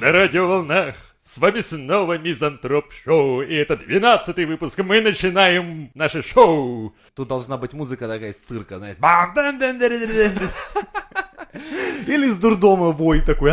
на радиоволнах с вами снова Мизантроп Шоу, и это 12 выпуск, мы начинаем наше шоу. Тут должна быть музыка такая из цирка, знаешь. Или из дурдома вой такой.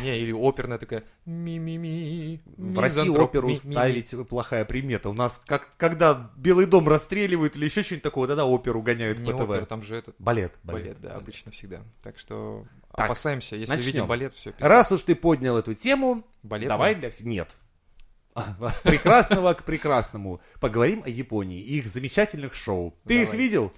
Не, или оперная такая ми-ми-ми. В России оперу ставить плохая примета. У нас, как когда Белый дом расстреливают или еще что-нибудь такое, тогда оперу гоняют Не по ТВ. опера, там же этот Балет, балет, да, обычно всегда. Так что Так, опасаемся, если начнем. видим балет, все. Раз уж ты поднял эту тему, Балет, давай да? для всех... Нет. Прекрасного к прекрасному. Поговорим о Японии и их замечательных шоу. Ты их видел?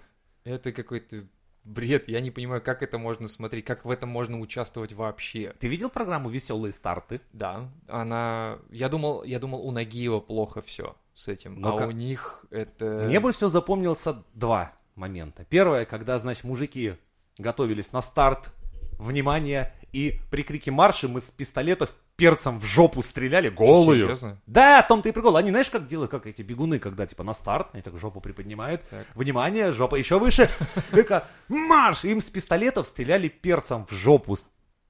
Это какой-то бред. Я не понимаю, как это можно смотреть, как в этом можно участвовать вообще. Ты видел программу «Веселые старты»? Да, она... Я думал, я думал, у Нагиева плохо все с этим, Но а как- у них это... Мне больше всего запомнился два момента. Первое, когда, значит, мужики готовились на старт, внимание, и при крике марш им из пистолетов перцем в жопу стреляли голую. серьезно? Да, в том-то и прикол. Они, знаешь, как делают, как эти бегуны, когда типа на старт, они так жопу приподнимают. Так. Внимание, жопа еще выше. Только марш! Им с пистолетов стреляли перцем в жопу.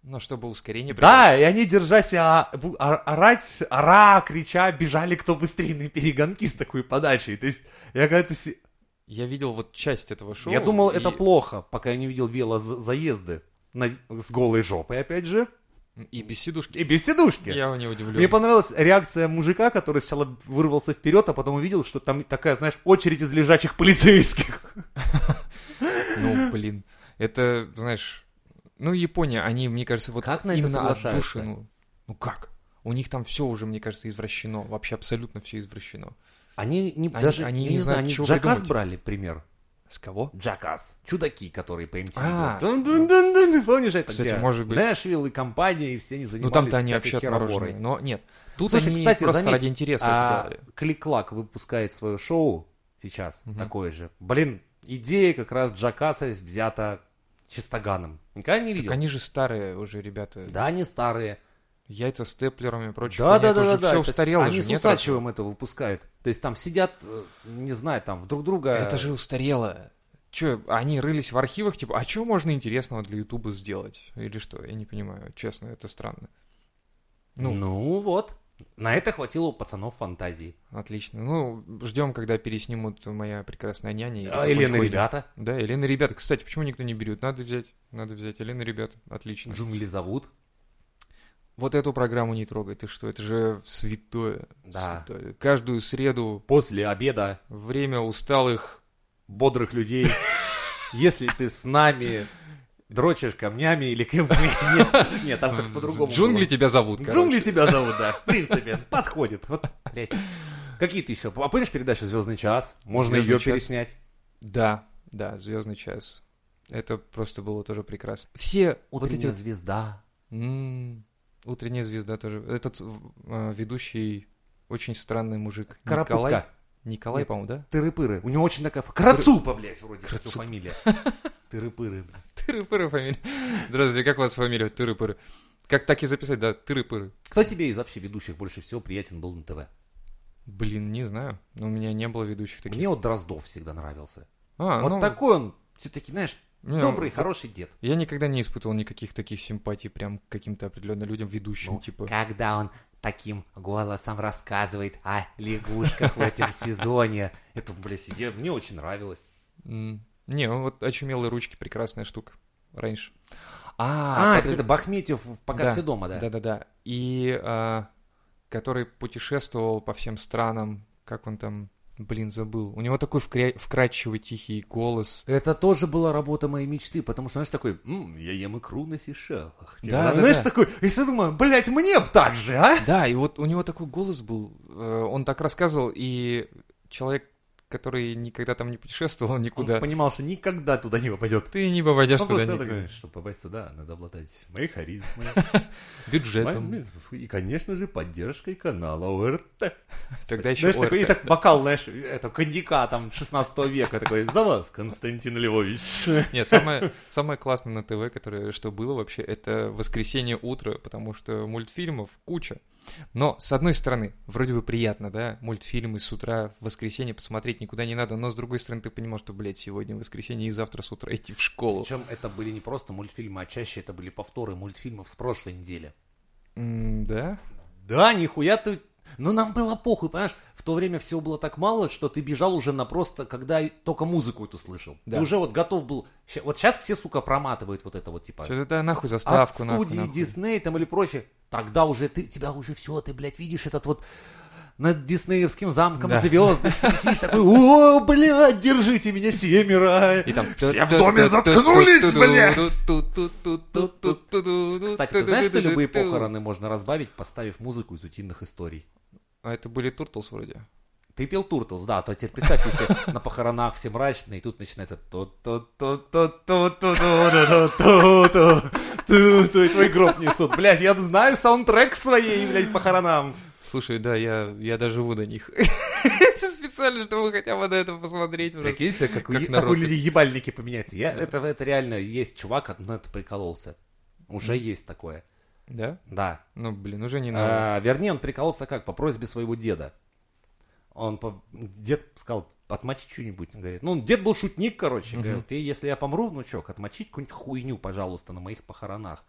Ну, чтобы ускорение... Да, и они, держась а, а- орать, ора, крича, бежали кто быстрее на перегонки с такой подачей. То есть, я когда-то... Я видел вот часть этого шоу. Я думал, и- это плохо, пока я не видел велозаезды на... с голой жопой, опять же, И без сидушки. и без сидушки. Я не удивлен. Мне понравилась реакция мужика, который сначала вырвался вперед, а потом увидел, что там такая, знаешь, очередь из лежачих полицейских. Ну, блин. Это, знаешь... Ну, Япония, они, мне кажется, вот Как именно от соглашаются? души, ну, ну как? У них там все уже, мне кажется, извращено. Вообще абсолютно все извращено. Они не, Они- даже, они я не не знаю, знают, они чего Джакас придумать. брали пример. С кого? Джакас. Чудаки, которые по MTV. А. Помнишь это? Кстати, где может быть. Нэшвилл и компания, и все они Ну, занимались там-то они вообще отмороженные. Но нет. Тут Слушай, они кстати, просто заметь, ради интереса а. Клик-клак выпускает свое шоу сейчас, такое же. Блин, идея как раз Джакаса взята чистоганом. Никогда не Так видел? они же старые уже ребята. Да, они старые. Яйца степлерами и прочее. Да, да, да, да, да. Все устарело Они же, с? Усачевым это выпускают. То есть там сидят, э, не знаю, там друг друга... Это же устарело. Че, они рылись в архивах, типа, а что можно интересного для Ютуба сделать? Или что? Я не понимаю, честно, это странно. Ну, Ну, вот. На это хватило у пацанов фантазии. отлично. Ну, ждем, когда переснимут «Моя прекрасная няня». А, «Ой, Елена, Ой». ребята, Да, Елена, ребята. Кстати, почему никто не берет? Надо взять, надо взять. Елена, ребята, отлично. джунгли зовут. Вот эту программу не трогай, ты что? Это же святое. Да. святое. Каждую среду После обеда время усталых бодрых людей. Если ты с нами дрочишь камнями или кем-нибудь, нет, нет, там как по-другому. Джунгли тебя зовут, короче. Джунгли тебя зовут, да, в принципе, подходит. Вот, блядь. Какие-то еще? А помнишь передачу «Звездный час»? Можно «Звездный ее час». переснять. Да, да, Звездный час. Это просто было тоже прекрасно. Все вот эти... Звезда. Утренняя звезда тоже. Этот э, ведущий очень странный мужик. Николай. Карапутка. Николай, Нет. по-моему, да? Тыры-пыры. У него очень такая... Карацупа, блядь, вроде как Карацупа. фамилия. Тыры-пыры. блядь. Тыры-пыры фамилия. Здравствуйте, как у вас фамилия? Тыры-пыры. Как так и записать, да? Тыры-пыры. Кто тебе из вообще ведущих больше всего приятен был на ТВ? Блин, не знаю. У меня не было ведущих таких. Мне вот Дроздов всегда нравился. А, Вот ну, такой он, все-таки, знаешь, не, добрый, хороший дед. Я никогда не испытывал никаких таких симпатий прям к каким-то определенным людям, ведущим, Ну, типа. Когда он таким голосом рассказывает о лягушках в этом сезоне. Это, блядь, я- мне очень нравилось. Не, ну вот очумелые ручки прекрасная штука. Раньше. А, А, это, это Бахметьев, пока Да, все дома, да? Да-да-да. И а, который путешествовал по всем странам, как он там, блин, забыл. У него такой вкря- вкрадчивый тихий голос. Это тоже была работа моей мечты, потому что, знаешь, такой, «М, я ем икру на Сейшелах. Типа, Да, да, знаешь, да. такой, и я думаю, блядь, мне б так же, а? Да, и вот у него такой голос был. э, Он так рассказывал, и человек, который никогда там не путешествовал никуда, Он понимал, что никогда туда не попадет. ты не попадешь Он туда просто такой, чтобы попасть туда, надо обладать моей харизмой, Бюджетом. и, конечно же, поддержкой канала ОРТ. Тогда еще Знаешь, такой, и так бокал, знаешь, это коньяка там 16 века, такой, за вас, Константин Львович. Нет, самое, самое классное на ТВ, которое что было вообще, это «Воскресенье утро», потому что мультфильмов куча. Но, с одной стороны, вроде бы приятно, да, мультфильмы с утра в воскресенье посмотреть никуда не надо, но с другой стороны ты понимаешь, что, блядь, сегодня воскресенье и завтра с утра идти в школу. Причем это были не просто мультфильмы, а чаще это были повторы мультфильмов с прошлой недели. М, да? Да, нихуя ты... Ну, нам было похуй, понимаешь? В то время всего было так мало, что ты бежал уже на просто, когда только музыку эту слышал. Да. Ты уже вот готов был... Вот сейчас все, сука, проматывают вот это вот, типа... Что это нахуй От заставку, нахуй, студии нахуй. Дисней там или прочее. Тогда уже ты, тебя уже все, ты, блядь, видишь этот вот над Диснеевским замком Да. звездочки, сидишь такой, о, блядь, держите меня семеро. И там... Все в доме заткнулись, блядь! Кстати, ты знаешь, что любые похороны можно разбавить, поставив музыку из «Утиных историй»? А это были Turtles вроде. Ты пел Turtles, да, то теперь представь, если на похоронах все мрачные, и тут начинается то то то то то то то то то то твой гроб несут. Блядь, я знаю саундтрек своей, блядь, похоронам. Слушай, да, я, я доживу до них. Это специально, чтобы хотя бы на это посмотреть. Прикинь себе, как, Как как у людей ебальники поменяются. Я, это, это реально есть чувак, на это прикололся. Уже есть такое. Да? Да. Ну, блин, уже не надо. А, вернее, он прикололся как? По просьбе своего деда. Он, по- дед сказал, отмочить что-нибудь. Он говорит, ну, дед был шутник, короче. Говорил, ты, если я помру, внучок, отмочить какую-нибудь хуйню, пожалуйста, на моих похоронах.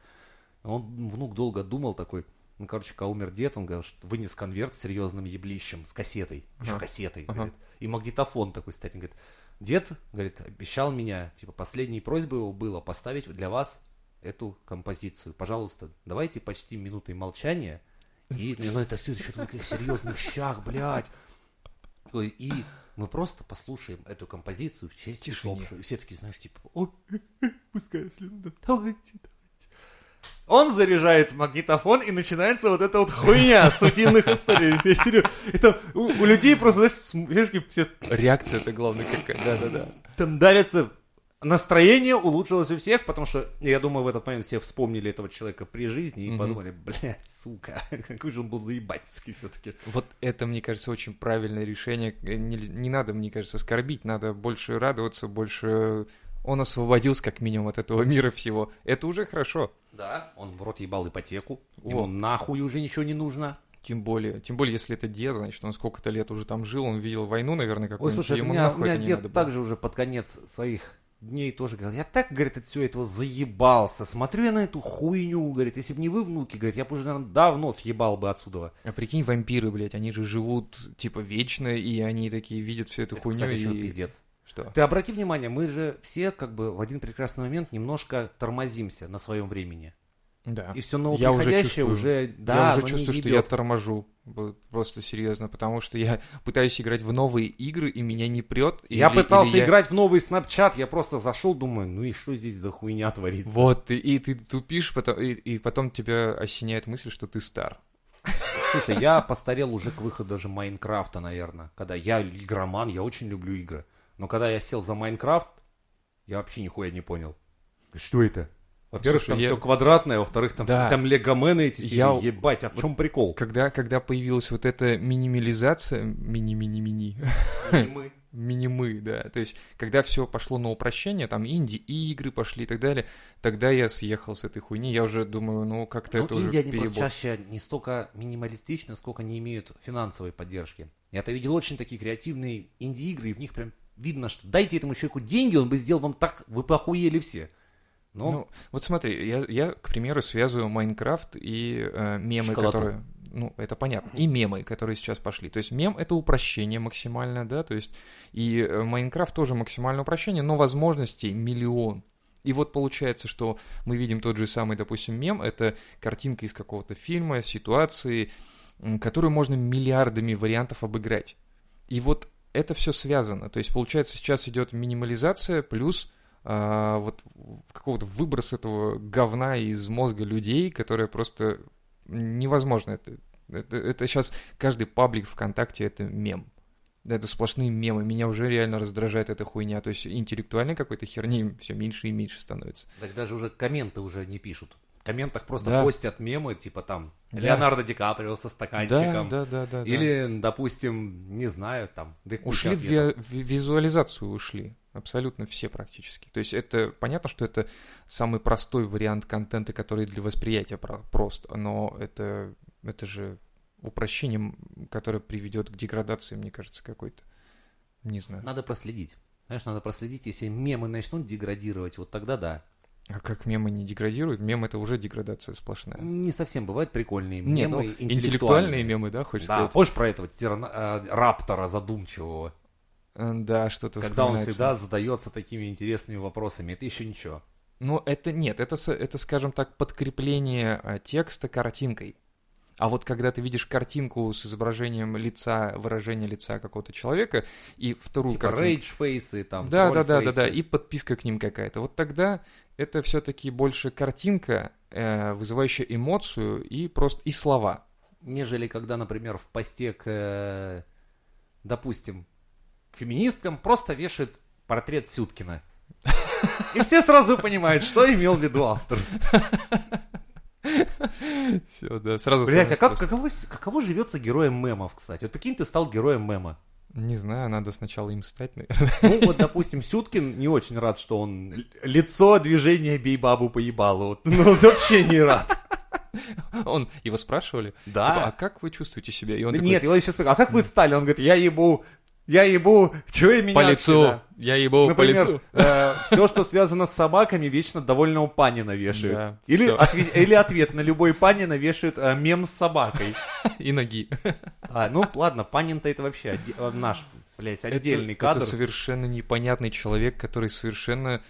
Он, внук долго думал такой, ну, короче, когда умер дед, он говорил, что вынес конверт с серьезным еблищем, с кассетой, еще Ага. кассетой, Ага. говорит, и магнитофон такой стоит. Он говорит, дед, говорит, обещал меня, типа, последней просьбой его было поставить для вас эту композицию. Пожалуйста, давайте почти минутой молчания. И, ну, это все еще на таких серьезных щах, блядь. И мы просто послушаем эту композицию в честь усопшего. И все такие, знаешь, типа, о, пускай, если надо, давайте, давайте. Он заряжает магнитофон, и начинается вот эта вот хуйня с утиных историй. Я серьезно, это у, у людей просто, знаешь, все Реакция это главное какая. Да-да-да. там дарятся. Настроение улучшилось у всех, потому что, я думаю, в этот момент все вспомнили этого человека при жизни и Мгм. подумали, блядь, сука, какой же он был заебательский все-таки. Вот это, мне кажется, очень правильное решение. Э, Не, не надо, мне кажется, скорбить, надо больше радоваться, больше... Он освободился, как минимум, от этого мира всего. Это уже хорошо. Да, он в рот ебал ипотеку, О. ему нахуй уже ничего не нужно. Тем более, тем более, если это дед, значит, он сколько-то лет уже там жил, он видел войну, наверное, Ой, какую-нибудь. слушай, это у ему меня, нахуй у меня дед также уже под конец своих дней тоже говорил, я так, говорит, от всего этого заебался, смотрю я на эту хуйню, говорит, если бы не вы, внуки, говорит, я бы уже, наверное, давно съебал бы отсюда. А прикинь, вампиры, блядь, они же живут, типа, вечно, и они такие видят всю эту Это, хуйню кстати, и... пиздец. Что? Ты обрати внимание, мы же все как бы в один прекрасный момент немножко тормозимся на своем времени. Да. И все Я уже чувствую, уже, да, я уже чувствую, что я торможу. Просто серьезно, потому что я пытаюсь играть в новые игры, и меня не прет. Я или- пытался или я- играть в новый Snapchat, я просто зашел, думаю, ну и что здесь за хуйня творится? Вот, и, и ты тупишь, потом, и, и потом тебя осеняет мысль, что ты стар. Слушай, я постарел уже к выходу даже Майнкрафта, наверное. Когда я игроман, я очень люблю игры. Но когда я сел за Майнкрафт, я вообще нихуя не понял. Что это? Во-первых, там я- все квадратное, во-вторых, там, Да. там легомены эти сидят. Я- Ебать, а в чем прикол? Когда, когда появилась вот эта минимализация, мини-мини-мини, Мы. минимы, да, то есть, когда все пошло на упрощение, там инди-игры пошли и так далее, тогда я съехал с этой хуйни, я уже думаю, ну, как-то Ну, это уже Индия, они просто перебор. чаще не столько минималистичны, сколько не имеют финансовой поддержки. Я-то видел очень такие креативные инди-игры, и в них прям видно, что дайте этому человеку деньги, он бы сделал вам так, вы бы охуели все. Но Ну, вот смотри, я, я, к примеру, связываю Майнкрафт и э, мемы, Шоколадку. которые... Ну, это понятно. И мемы, которые сейчас пошли. То есть мем — это упрощение максимальное, да, то есть и э, Майнкрафт тоже максимальное упрощение, но возможностей миллион. И вот получается, что мы видим тот же самый, допустим, мем, это картинка из какого-то фильма, ситуации, которую можно миллиардами вариантов обыграть. И вот это все связано. То есть, получается, сейчас идет минимализация плюс а, вот какого-то выброс этого говна из мозга людей, которое просто невозможно. Это, это, это сейчас каждый паблик ВКонтакте это мем. Это сплошные мемы. Меня уже реально раздражает эта хуйня. То есть интеллектуальной какой-то херни все меньше и меньше становится. так даже уже комменты уже не пишут. Комментах просто Да. постят мемы, типа там Да. Леонардо Ди Каприо со Да, стаканчиком. да, да, да. да. Или, допустим, не знаю, там. да Ушли в, ви- визуализацию ушли. Абсолютно все практически. То есть это понятно, что это самый простой вариант контента, который для восприятия про- прост, но это, это же упрощением, которое приведет к деградации, мне кажется, какой-то. Не знаю. Надо проследить. Знаешь, надо проследить, если мемы начнут деградировать, вот тогда да. А как мемы не деградируют? Мем это уже деградация сплошная. Не совсем бывают прикольные мемы, ну, интеллектуальные. интеллектуальные мемы, да, хочешь Да, сказать? помнишь про этого тирана- э, раптора задумчивого? Э, Да, что-то Когда он всегда задается такими интересными вопросами. Это еще ничего. Но это нет, это, это, скажем так, подкрепление а, текста картинкой. А вот когда ты видишь картинку с изображением лица, выражения лица какого-то человека, и вторую Типа картинку... rage-face ы, там, Да, да, да, да, да, и подписка к ним какая-то. Вот тогда это все-таки больше картинка, э, вызывающая эмоцию и просто и слова. Нежели когда, например, в посте к, э, допустим, к феминисткам просто вешают портрет Сюткина. И все сразу понимают, что имел в виду автор. Все, да, сразу. Блять, а как, каково, каково живется героем мемов, кстати? Вот прикинь, ты стал героем мема. Не знаю, надо сначала им стать, наверное. Ну, вот, допустим, Сюткин не очень рад, что он лицо движения «Бей бабу по ебалу». Вот, Ну, вот вообще не рад. Он, его спрашивали, Да. типа, а как вы чувствуете себя? И он Да такой, Нет, его сейчас а как вы стали? Он говорит, я ебу, я ебу, чего и меня по лицу, всегда?» я ебал по лицу. Например, все, что связано с собаками, вечно довольного Панина вешают. Да, или, всё. отве- или ответ на любой Панина вешают э, мем с собакой. И ноги. А, ну ладно, Панин-то это вообще отде- э, наш, блядь, отдельный это, кадр. Это совершенно непонятный человек, который совершенно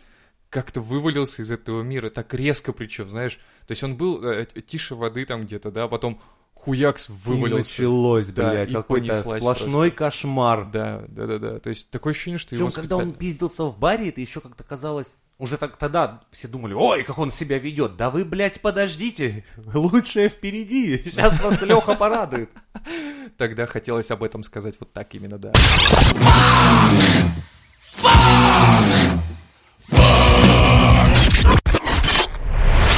как-то вывалился из этого мира, так резко причем, знаешь. То есть он был э, тише воды там где-то, да, потом хуякс И вывалился. началось, Да, блядь, и какой-то сплошной кошмар. Да, да, да, да. То есть такое ощущение, что Причем, его когда он специально... пиздился в баре, это еще как-то казалось... Уже так, тогда все думали, ой, как он себя ведет. Да вы, блядь, подождите, лучшее впереди. Сейчас вас Леха порадует. Тогда хотелось об этом сказать вот так именно, да.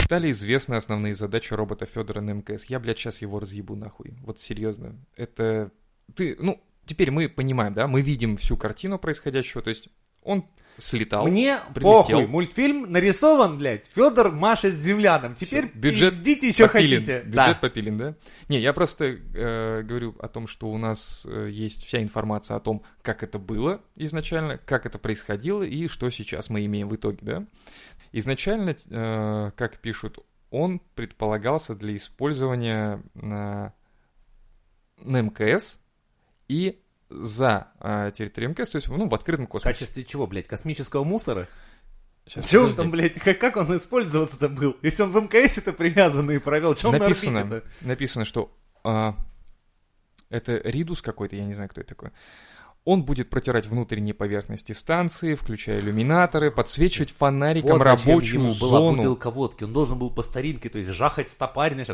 Стали известны основные задачи робота Федора на МКС. Я, блядь, сейчас его разъебу нахуй. Вот серьезно. Это... Ты, ну, теперь мы понимаем, да, мы видим всю картину происходящего, то есть он слетал. Мне прилетел. похуй, мультфильм нарисован, блядь, Федор машет землянам. Теперь Бюджет пиздите, что попилен. хотите. Бюджет Да. попилен, да? Не, я просто э, говорю о том, что у нас э, есть вся информация о том, как это было изначально, как это происходило и что сейчас мы имеем в итоге, да? Изначально, э, как пишут, он предполагался для использования на, на МКС и за э, территорией МКС, то есть ну, в открытом В космосе. качестве чего, блядь, космического мусора? Щас, Че он там, блядь, как, как он использоваться-то был? Если он в МКС-то привязанный и провел, что он на написано, орбите-то? написано, что а, это Ридус какой-то, я не знаю, кто это такой. Он будет протирать внутренние поверхности станции, включая иллюминаторы, подсвечивать фонариком Вот рабочую ему была зону. бутылка водки. Он должен был по старинке, то есть жахать стопарь, знаешь,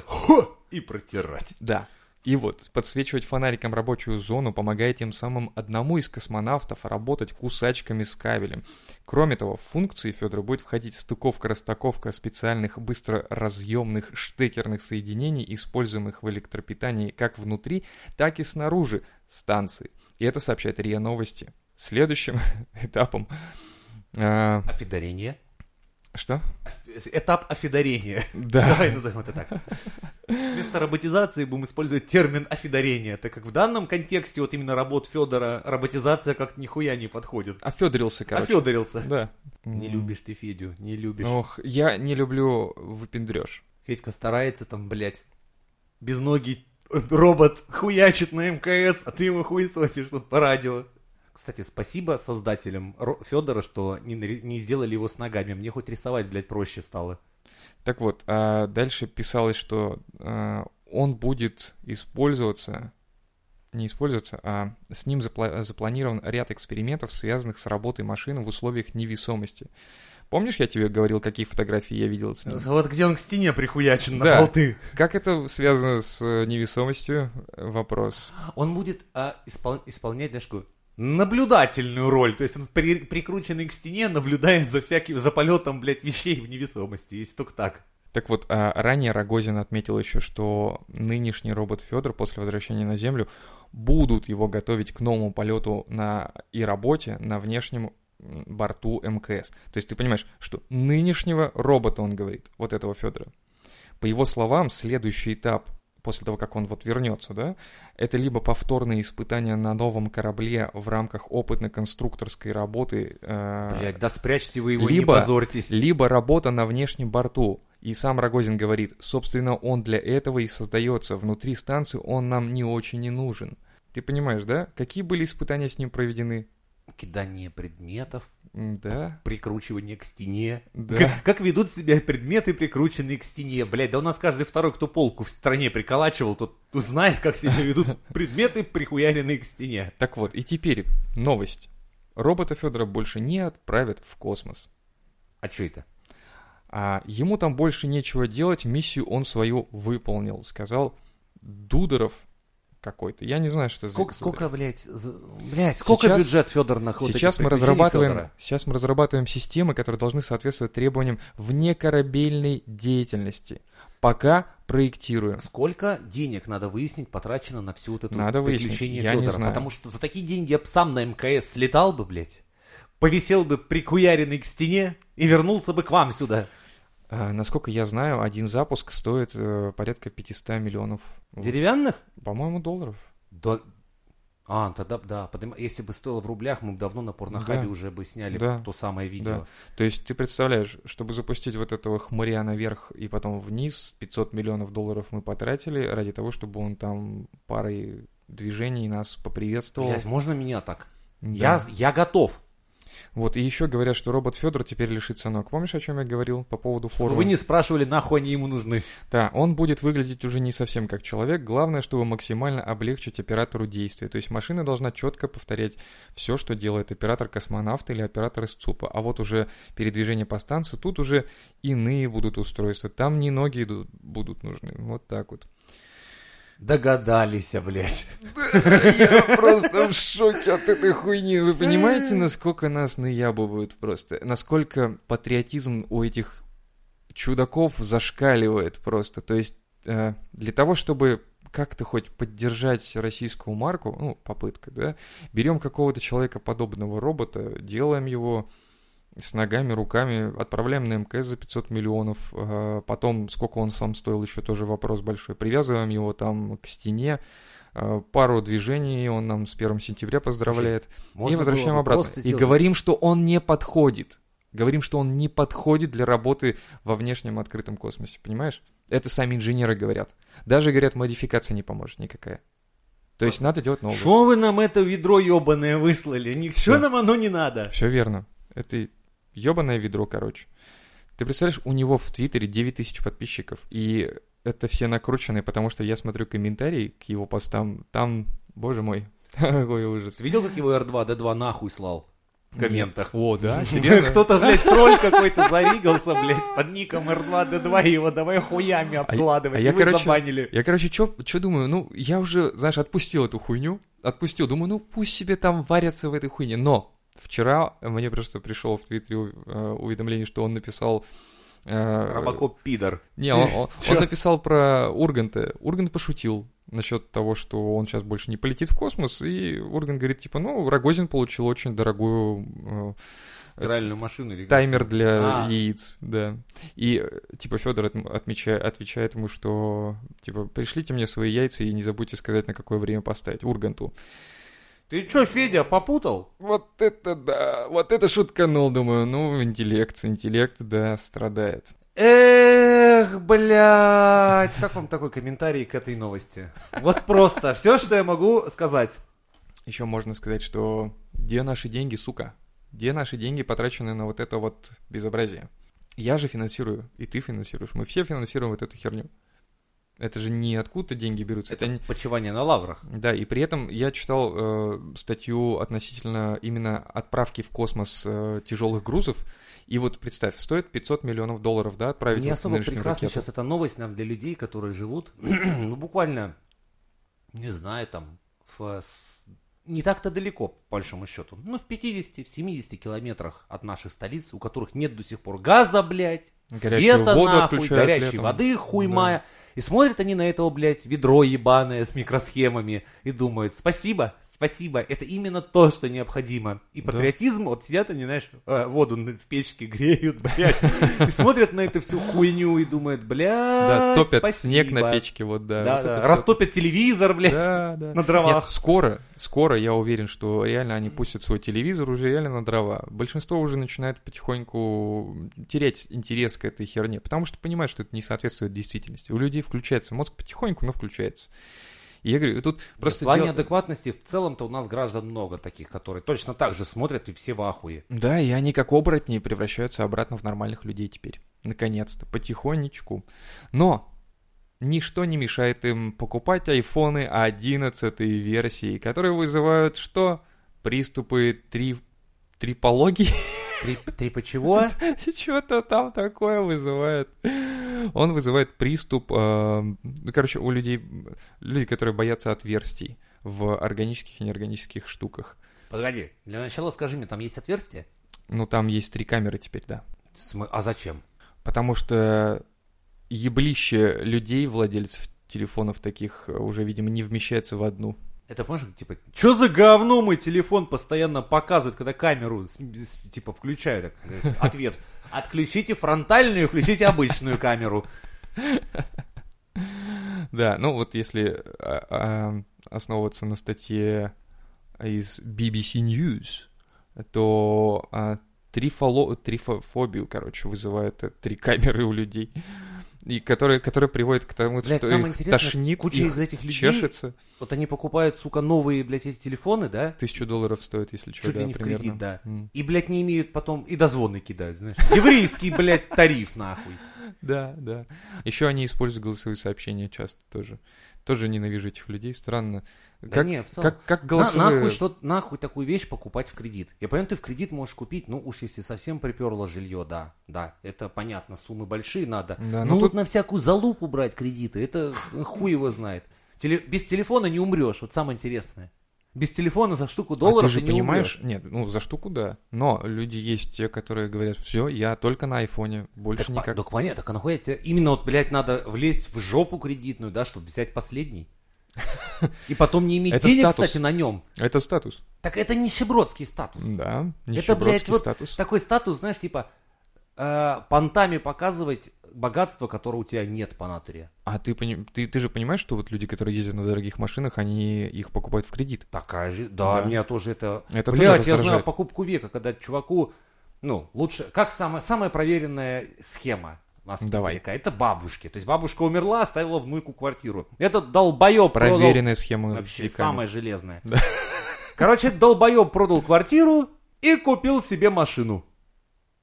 и протирать. Да. И вот, подсвечивать фонариком рабочую зону помогает тем самым одному из космонавтов работать кусачками с кабелем. Кроме того, в функции Федора будет входить стыковка-растаковка специальных быстроразъемных штекерных соединений, используемых в электропитании как внутри, так и снаружи станции. И это сообщает РИА Новости. Следующим этапом... а, Офидарение. что? Этап офидарения. Да. Давай назовем это так. Вместо роботизации будем использовать термин офидарение, так как в данном контексте вот именно работ Федора роботизация как нихуя не подходит. Офедорился, короче. Офедорился. Да. Не любишь ты Федю, не любишь. Ох, я не люблю выпендрёж. Федька старается там, блядь, без ноги робот хуячит на МКС, а ты ему хуесосишь тут по радио. Кстати, спасибо создателям Федора, что не, не сделали его с ногами. Мне хоть рисовать, блядь, проще стало. Так вот, а дальше писалось, что а, он будет использоваться, не использоваться, а с ним запла- запланирован ряд экспериментов, связанных с работой машины в условиях невесомости. Помнишь, я тебе говорил, какие фотографии я видел с ним? Вот где он к стене прихуячен на Да. болты. Как это связано с э, невесомостью? Вопрос. Он будет а, испол- исполнять, знаешь, такую наблюдательную роль. То есть он при- прикрученный к стене, наблюдает за всяким, за полетом, блядь, вещей в невесомости. Если только так. Так вот, а ранее Рогозин отметил еще, что нынешний робот Федор после возвращения на Землю будут его готовить к новому полету на и работе на внешнем борту МКС. То есть ты понимаешь, что нынешнего робота, он говорит, вот этого Федора. По его словам, следующий этап после того, как он вот вернется, да, это либо повторные испытания на новом корабле в рамках опытно-конструкторской работы. Э, Блять, да спрячьте вы его, либо, не позорьтесь. Либо работа на внешнем борту. И сам Рогозин говорит, собственно, он для этого и создается. Внутри станции он нам не очень и нужен. Ты понимаешь, да? Какие были испытания с ним проведены? Кидание предметов, да. Прикручивание к стене. Да. Как, как ведут себя предметы, прикрученные к стене. Блядь, да у нас каждый второй, кто полку в стране приколачивал, тот знает, как себя ведут предметы, прихуяренные к стене. Так вот, и теперь новость. Робота Федора больше не отправят в космос. А что это? А ему там больше нечего делать, миссию он свою выполнил, сказал Дудоров, какой-то. Я не знаю, что сколько, за... Сколько, блядь, блядь, сколько сейчас, бюджет Федор на сейчас мы разрабатываем, Федора? Сейчас мы разрабатываем системы, которые должны соответствовать требованиям внекорабельной деятельности. Пока проектируем. Сколько денег надо выяснить потрачено на всю вот эту надо приключение выяснить. Я Федора? Не знаю. Потому что за такие деньги я бы сам на МКС слетал бы, блядь, повисел бы прикуяренный к стене и вернулся бы к вам сюда. А, насколько я знаю, один запуск стоит э, порядка 500 миллионов. Деревянных? По-моему, долларов. Да. А, тогда, да, потому, если бы стоило в рублях, мы бы давно на порнохабе Да. уже бы сняли Да. то самое видео. Да. То есть ты представляешь, чтобы запустить вот этого хмыря наверх и потом вниз, 500 миллионов долларов мы потратили ради того, чтобы он там парой движений нас поприветствовал. Блядь, можно меня так? Да. Я, я готов. Вот, и еще говорят, что робот Федор теперь лишится ног. Помнишь, о чем я говорил по поводу формы? Вы не спрашивали, нахуй они ему нужны. Да, он будет выглядеть уже не совсем как человек. Главное, чтобы максимально облегчить оператору действия. То есть машина должна четко повторять все, что делает оператор-космонавт или оператор из ЦУПа. А вот уже передвижение по станции, тут уже иные будут устройства. Там не ноги идут, будут нужны. Вот так вот. Догадались, блядь. Я просто в шоке от этой хуйни. Вы понимаете, насколько нас наябывают просто? Насколько патриотизм у этих чудаков зашкаливает просто. То есть э, для того, чтобы как-то хоть поддержать российскую марку, ну, попытка, да, берем какого-то человека подобного робота, делаем его с ногами, руками, отправляем на МКС за 500 миллионов, э, потом сколько он сам стоил, еще тоже вопрос большой, привязываем его там к стене, э, пару движений он нам с 1 сентября поздравляет, Можно и возвращаем обратно. И сделать- говорим, что он не подходит. Говорим, что он не подходит для работы во внешнем открытом космосе, понимаешь? Это сами инженеры говорят. Даже, говорят, модификация не поможет никакая. То есть надо делать новое. Что вы нам это ведро ебаное выслали? Ничего Всё. нам оно не надо. Все верно. Это ебаное ведро, короче. Ты представляешь, у него в Твиттере 9 тысяч подписчиков, и это все накрученные, потому что я смотрю комментарии к его постам, там, боже мой, какой ужас. Ты видел, как его R2-D2 нахуй слал? В комментах. О, да, серьезно? Кто-то, блядь, тролль какой-то заригался, блядь, под ником R2-D2, и его давай хуями обкладывать, а и я, вы короче, забанили. Я, короче, что думаю, ну, я уже, знаешь, отпустил эту хуйню, отпустил, думаю, ну, пусть себе там варятся в этой хуйне, но вчера мне просто пришел в Твиттере э, уведомление, что он написал... э, Робокоп пидор. Не, он, он- он написал про Урганта. Ургант пошутил насчет того, что он сейчас больше не полетит в космос, и Ургант говорит, типа, ну, Рогозин получил очень дорогую э, Стиральную машину или таймер для А. яиц, да. И, типа, Федор отмечает, отвечает ему, что, типа, пришлите мне свои яйца и не забудьте сказать, на какое время поставить, Урганту. Ты чё, Федя, попутал? Вот это да, вот это шутканул, думаю, ну, интеллект, интеллект, да, страдает. Эх, блядь. Как вам такой комментарий к этой новости? Вот просто. Все, что я могу сказать. Еще можно сказать, что где наши деньги, сука? Где наши деньги, потраченные на вот это вот безобразие? Я же финансирую, и ты финансируешь. Мы все финансируем вот эту херню. Это же не откуда деньги берутся. Это, Это почивание на лаврах. Да, и при этом я читал э, статью относительно именно отправки в космос э, тяжелых грузов. И вот представь, стоит 500 миллионов долларов, да, отправить Не особо ракету. сейчас эта новость нам для людей, которые живут, ну, буквально, не знаю, там, в, не так-то далеко, по большому счету. Ну, в 50, в 70 километрах от наших столиц, у которых нет до сих пор газа, блядь, Горячую света нахуй, горячей летом. воды хуй Да. мая. И смотрят они на этого, блядь, ведро ебаное с микросхемами и думают, спасибо, спасибо, это именно то, что необходимо. И Да. патриотизм, вот сидят они, знаешь, э, воду в печке греют, блядь, и смотрят на эту всю хуйню и думают, блядь, Да, топят спасибо. снег на печке, вот, да. Да, вот да, это растопят телевизор, блядь, Да, да. на дровах. Нет, скоро, скоро, я уверен, что реально они пустят свой телевизор уже реально на дрова. Большинство уже начинает потихоньку терять интерес к этой херне, потому что понимают, что это не соответствует действительности. У людей включается мозг потихоньку, но включается. И я говорю, тут просто... в плане дело- адекватности в целом-то у нас граждан много таких, которые точно так же смотрят и все в ахуе. Да, и они как оборотни превращаются обратно в нормальных людей теперь. Наконец-то, потихонечку. Но ничто не мешает им покупать айфоны 11 версии, которые вызывают что? Приступы три... трипологии? Три, трипа чего? Что-то там такое вызывает. Он вызывает приступ... э, ну, короче, у людей... Люди, которые боятся отверстий в органических и неорганических штуках. Погоди, для начала скажи мне, там есть отверстие? Ну, там есть три камеры теперь, да. А зачем? Потому что еблище людей, владельцев телефонов таких, уже, видимо, не вмещается в одну. Это как, типа, что за говно мой телефон постоянно показывает, когда камеру, типа, включаю, так, говорит, ответ. Отключите фронтальную, включите обычную камеру. Да, ну вот если а, а, основываться на статье из BBC News, то а, трифоло- трифофобию, короче, вызывает три камеры у людей. И которые, которые приводят к тому, Блядь, что самое их тошнит, куча их из этих людей- чешется. Вот они покупают, сука, новые, блядь, эти телефоны, да? Тысячу долларов стоит, если что, Чуть да, ли не в примерно. кредит, да. М. И, блядь, не имеют потом, и дозвоны кидают, знаешь. Еврейский, блядь, тариф, нахуй. Да, да. Еще они используют голосовые сообщения часто тоже. Тоже ненавижу этих людей, странно. Да как, не, в целом. как, как На- голосовые... нахуй, что, нахуй такую вещь покупать в кредит? Я понимаю, ты в кредит можешь купить, ну уж если совсем приперло жилье, да, да, это понятно, суммы большие надо. Да, Но ну вот тут- на всякую залупу брать кредиты, это хуй его знает. Теле- без телефона не умрешь, вот самое интересное. Без телефона за штуку А долларов ты же не понимаешь, умрешь. нет, ну за штуку да. Но люди есть те, которые говорят, все, я только на айфоне, больше Так, по- никак. так понятно, так а нахуя тебе именно вот, блядь, надо влезть в жопу кредитную, да, чтобы взять последний? И потом не иметь Это денег, статус. кстати, на нем. Это статус. Так это нищебродский статус. Да, Это, нищебродский блядь, вот статус. такой статус, знаешь, типа э, понтами показывать богатство, которого у тебя нет по натуре. А ты, ты, ты же понимаешь, что вот люди, которые ездят на дорогих машинах, они их покупают в кредит. Такая же, да, Да. меня тоже это... Это тоже Блядь, я знаю покупку века, когда чуваку, ну, лучше... Как самая, самая проверенная схема? У нас Давай. Какая? Это бабушки. То есть бабушка умерла, оставила внуку квартиру. Этот долбоеб продал... Проверенная схема Вообще веками. самая железная. Короче, этот долбоеб продал квартиру и купил себе машину.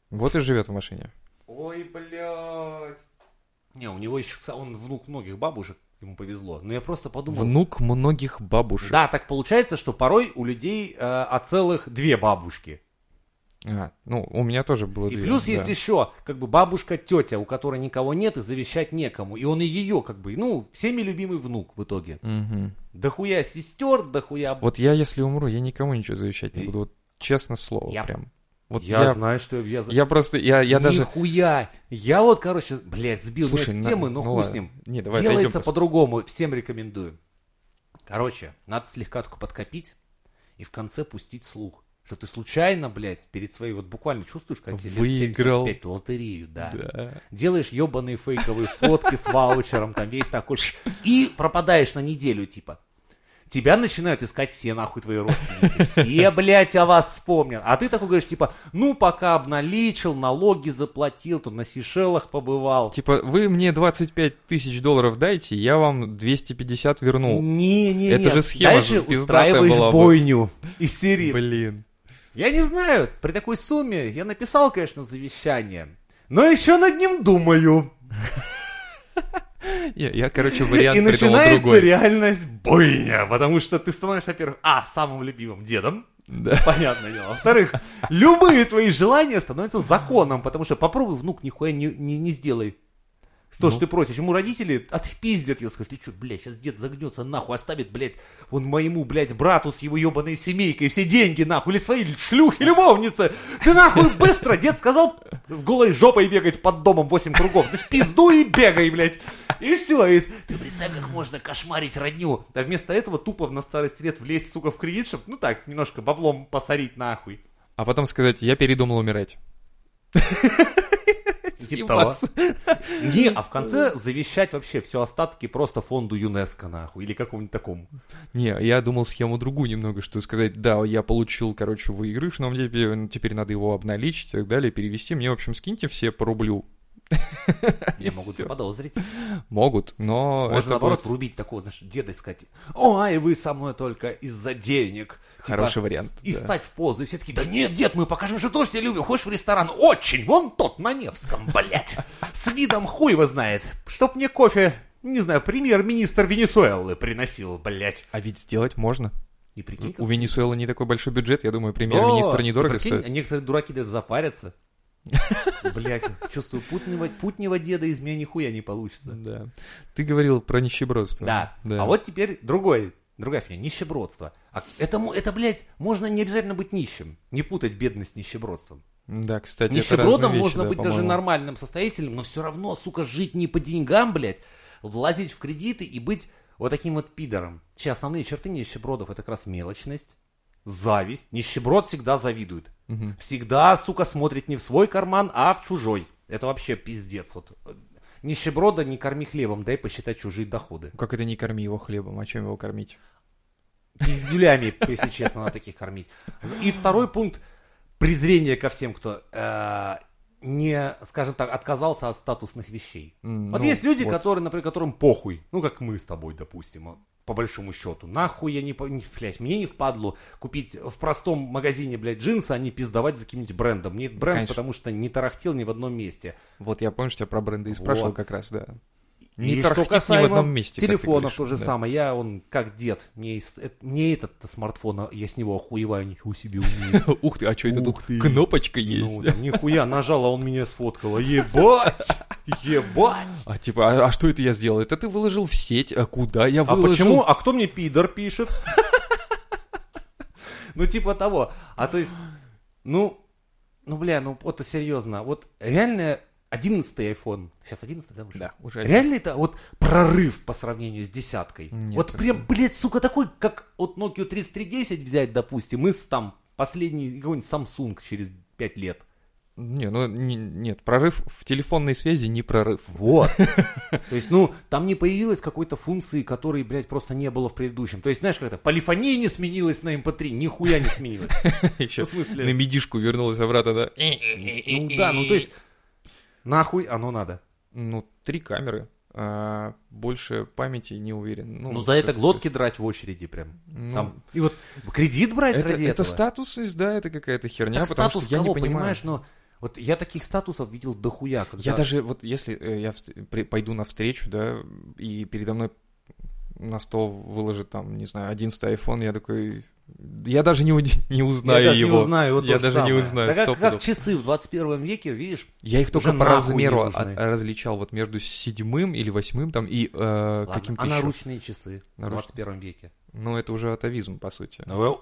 Вот и живет в машине. Ой, блядь. Не, у него еще, он внук многих бабушек, ему повезло. Но я просто подумал... Внук многих бабушек. Да, так получается, что порой у людей э, о целых две бабушки. А, ну, у меня тоже было И две, плюс да. есть еще, как бы, бабушка-тетя, у которой никого нет и завещать некому. И он и ее, как бы, ну, всеми любимый внук в итоге. Мгм. Дохуя сестер, дохуя... Вот я, если умру, я никому ничего завещать не И- буду. Вот честно слово, Я- прям. Вот я, я, знаю, что я... я просто, я, я даже... Нихуя! Я вот, короче, блядь, сбил Слушай, меня с на- темы, но ну хуй ладно. с ним. Не, давай Делается просто. по-другому, всем рекомендую. Короче, надо слегка только подкопить и в конце пустить слух. Что ты случайно, блядь, перед своей, вот буквально чувствуешь, как тебе лет Выиграл. 75 лотерею, да. Да. Делаешь ебаные фейковые фотки с ваучером, там весь такой, и пропадаешь на неделю, типа. Тебя начинают искать все нахуй твои родственники. Все, блядь, о вас вспомнят. А ты такой говоришь, типа, ну, пока обналичил, налоги заплатил, тут на Сейшелах побывал. Типа, вы мне 25 тысяч долларов дайте, я вам 250 верну. Не, не, Это же схема Дальше устраиваешь была бы. бойню из серии. Блин. Я не знаю, при такой сумме я написал, конечно, завещание, но еще над ним думаю. Я, я, короче, вариант И начинается другой. реальность бойня, потому что ты становишься, во-первых, а, самым любимым дедом, Да. понятное дело. Во-вторых, любые твои желания становятся законом, потому что попробуй, внук, нихуя не, не, не сделай. То, Ну. что ты просишь. Ему родители отпиздят его, скажут, ты что, блядь, сейчас дед загнется нахуй, оставит, блядь, вон моему, блядь, брату с его ебаной семейкой все деньги, нахуй, или свои шлюхи, любовницы. Ты нахуй быстро, дед сказал, с голой жопой бегать под домом 8 кругов. Ты ж пизду и бегай, блядь. И все. И ты представь, как можно кошмарить родню. А вместо этого тупо на старости лет влезть, сука, в кредит, чтобы, ну так, немножко баблом посорить нахуй. А потом сказать, я передумал умирать. Типа того. Не, а в конце завещать вообще все остатки просто фонду ЮНЕСКО, нахуй, или какому-нибудь такому. Не, я думал схему другую немного, что сказать, да, я получил, короче, выигрыш, но мне теперь надо его обналичить и так далее, перевести. Мне, в общем, скиньте все по рублю. Меня могут заподозрить. Могут, но Можно, наоборот, будет врубить такого, знаешь, деда и сказать, ой, вы со мной только из-за денег. Типа, хороший вариант. И да. стать в позу. И все такие, да нет, дед, мы покажем, что тоже тебя любим. Хочешь в ресторан? Очень, вон тот на Невском, блядь. С видом хуй его знает. Чтоб мне кофе, не знаю, премьер-министр Венесуэлы приносил, блядь. А ведь сделать можно. И прикинь, У Венесуэлы не такой большой бюджет, я думаю, О, премьер-министр недорого стоит. некоторые дураки даже запарятся. Блять, чувствую, путнего, путнего деда из меня нихуя не получится. Да. Ты говорил про нищебродство. Да. А вот теперь другой, другая фигня, нищебродство. А это, это, блядь, можно не обязательно быть нищим. Не путать бедность с нищебродством. Да, кстати, Нищебродом вещи, можно да, быть даже по-моему. нормальным, состоятельным, но все равно, сука, жить не по деньгам, блядь, влазить в кредиты и быть вот таким вот пидором. Че, основные черты нищебродов это как раз мелочность, зависть. Нищеброд всегда завидует. Мгм. Всегда, сука, смотрит не в свой карман, а в чужой. Это вообще пиздец. Вот. э, Нищеброда не корми хлебом, дай посчитать чужие доходы. Как это не корми его хлебом, а чем его кормить? Пиздюлями, если честно, надо таких кормить. И второй пункт презрение ко всем, кто э, не, скажем так, отказался от статусных вещей. М, Вот ну, есть люди, вот. которые, например, которым похуй, ну как мы с тобой, допустим, по большому счету. Нахуй я не, не блядь, мне не впадло купить в простом магазине, блядь, джинсы, а не пиздовать за каким-нибудь брендом. Мне этот бренд, Конечно. потому что не тарахтел ни в одном месте. Вот я помню, что тебя про бренды и спрашивал Вот. как раз, да. И Не что тарахтеть ни в касаемо одном месте. телефонов то же да. самое. Я, он, как дед, мне, из- э, мне этот смартфон, а я с него охуеваю, ничего себе умею. Ух ты, а что это тут кнопочка есть? Ну, нихуя, нажал, а он меня сфоткал. Ебать! Ебать! А типа, а, а что это я сделал? Это ты выложил в сеть, а куда я А выложил? почему? А кто мне пидор пишет? Ну, типа того. А то есть, ну, ну, бля, ну, вот серьезно. Вот реально 11 iPhone. Сейчас 11, да, уже? Да, уже Реально это вот прорыв по сравнению с десяткой. Нет, вот прям, блядь, сука, такой, как от Nokia 3310 взять, допустим, и с там последний какой-нибудь Samsung через 5 лет. Не, ну не- нет, прорыв в телефонной связи не прорыв. Вот. То есть, ну, там не появилось какой-то функции, которой, блядь, просто не было в предыдущем. То есть, знаешь, как это, полифония не сменилась на MP3, нихуя не сменилась. Еще в смысле? на медишку вернулась обратно, да? Ну да, ну то есть, нахуй оно надо. Ну, три камеры. а больше памяти не уверен. Ну, за это глотки драть в очереди прям. Ну, Там. И вот кредит брать это, ради это этого. статус, да, это какая-то херня, Так потому статус что я кого, не понимаю. понимаешь, но вот я таких статусов видел дохуя, когда... Я даже, вот если э, я пойду навстречу, да, и передо мной на стол выложит там, не знаю, 11 iPhone, я такой, я даже не, не узнаю я даже его. не узнаю, вот я даже не самое. узнаю, Да как, как часы в 21 веке, видишь? Я их только по размеру не от- различал вот между седьмым или восьмым там и э, каким-то а еще. наручные часы в Наруч- 21 веке? Ну, это уже атовизм, по сути. Ну,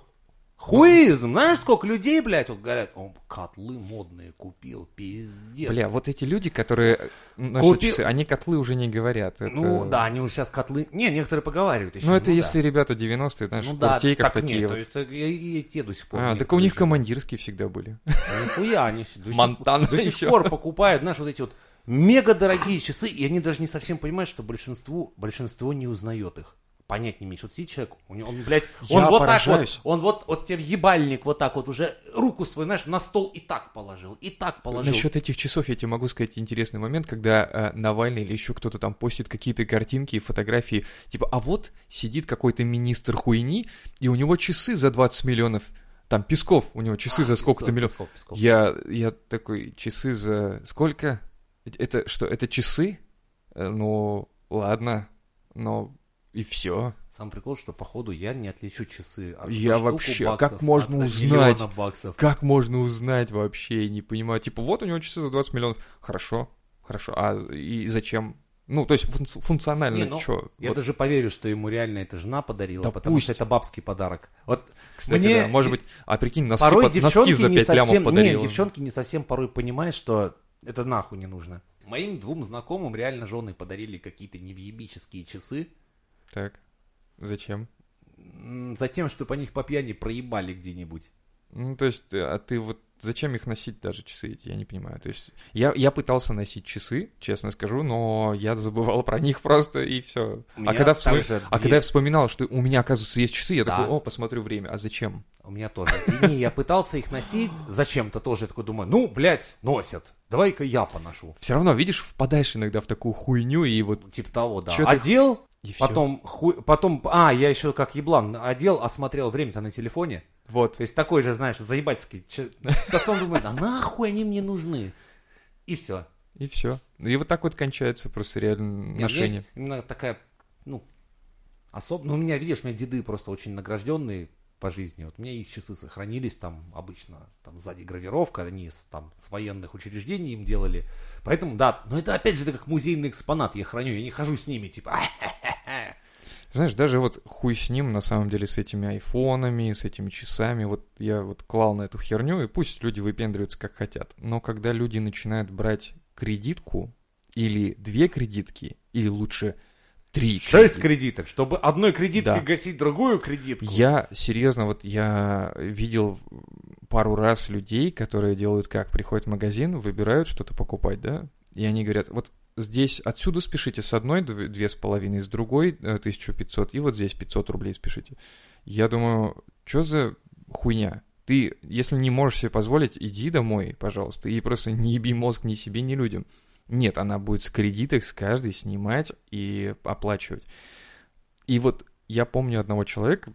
Хуизм, знаешь, сколько людей, блядь, вот говорят, он котлы модные купил, пиздец. Бля, вот эти люди, которые носят Купи- часы, они котлы уже не говорят. Это... Ну, да, они уже сейчас котлы... Не, некоторые поговаривают еще. Ну, это да. если ребята 90-е, знаешь, Ну да, куртейках так такие нет, вот. то есть так и, и те до сих пор. А, так у них командирские всегда были. Нихуя, они до сих- до сих пор покупают, знаешь, вот эти вот мега дорогие часы, и они даже не совсем понимают, что большинству, большинство не узнает их. Понять что сидит человек, у него- он, блядь, он Я вот так поражаюсь. вот, он вот, вот тебе ебальник вот так вот уже руку свою, знаешь, на стол и так положил, и так положил. Насчет этих часов я тебе могу сказать интересный момент, когда э, Навальный или еще кто-то там постит какие-то картинки и фотографии, типа, а вот сидит какой-то министр хуйни, и у него часы за 20 миллионов. Там Песков, у него часы А, за сколько-то миллионов. Песков, Песков. Я, я такой, часы за сколько? Это что, это часы? Э, Ну, ладно, но и все. Сам прикол, что походу я не отличу часы от Я вообще- баксов как можно от узнать? баксов. Как можно узнать вообще? Не понимаю. Типа, вот у него часы за 20 миллионов. Хорошо, Хорошо, а и зачем? Ну, то есть функци- функционально Не, ну, что? Я даже поверю, что ему реально эта жена подарила, Да потому пусть. что это бабский подарок. Вот Кстати, мне да, может быть, а прикинь, носки, порой под- носки за не 5 лямов совсем, подарила. не, девчонки не совсем порой понимают, что это нахуй не нужно. Моим двум знакомым реально жены подарили какие-то невъебические часы, Так, зачем? м, за тем, чтобы они их по пьяни проебали где-нибудь. Ну, то есть, э, а ты вот зачем их носить даже часы эти, я не понимаю. То есть, я, я пытался носить часы, честно скажу, но я забывал про них просто, и все. А когда, вспом- а две- когда я вспоминал, что у меня, оказывается, есть часы, я Да. такой, о, посмотрю время, а зачем? У меня тоже. И не, я пытался их носить зачем-то тоже. Я такой думаю, ну, блядь, носят. Давай-ка я поношу. Все равно, видишь, впадаешь иногда в такую хуйню, и вот, Типа того, да. Чё Одел, и все. потом, хуй- потом, а, я еще как еблан одел, осмотрел время-то на телефоне. Вот. То есть такой же, знаешь, заебательский. Потом думаю, да нахуй они мне нужны. И все. И все. И вот так вот кончается просто реально ношение. именно такая, ну, особо... Ну, у меня, видишь, у меня деды просто очень награжденные по жизни. Вот у меня их часы сохранились, там обычно там сзади гравировка, они с, там с военных учреждений им делали. Поэтому, да, но это опять же это как музейный экспонат, я храню, я не хожу с ними, типа, Знаешь, даже вот хуй с ним, на самом деле, с этими айфонами, с этими часами, вот я вот клал на эту херню, и пусть люди выпендриваются как хотят. Но когда люди начинают брать кредитку, или две кредитки, или лучше три шесть кредитки, кредиток, чтобы одной кредиткой Да. гасить другую кредитку. Я серьезно, вот я видел пару раз людей, которые делают как? Приходят в магазин, выбирают что-то покупать, да? И они говорят, вот здесь отсюда спешите с одной дв- две с половиной, с другой э, 1500, и вот здесь 500 рублей спешите. Я думаю, что за хуйня? Ты, если не можешь себе позволить, иди домой, пожалуйста, и просто не еби мозг ни себе, ни людям. Нет, она будет с кредиток с каждой снимать и оплачивать. И вот я помню одного человека,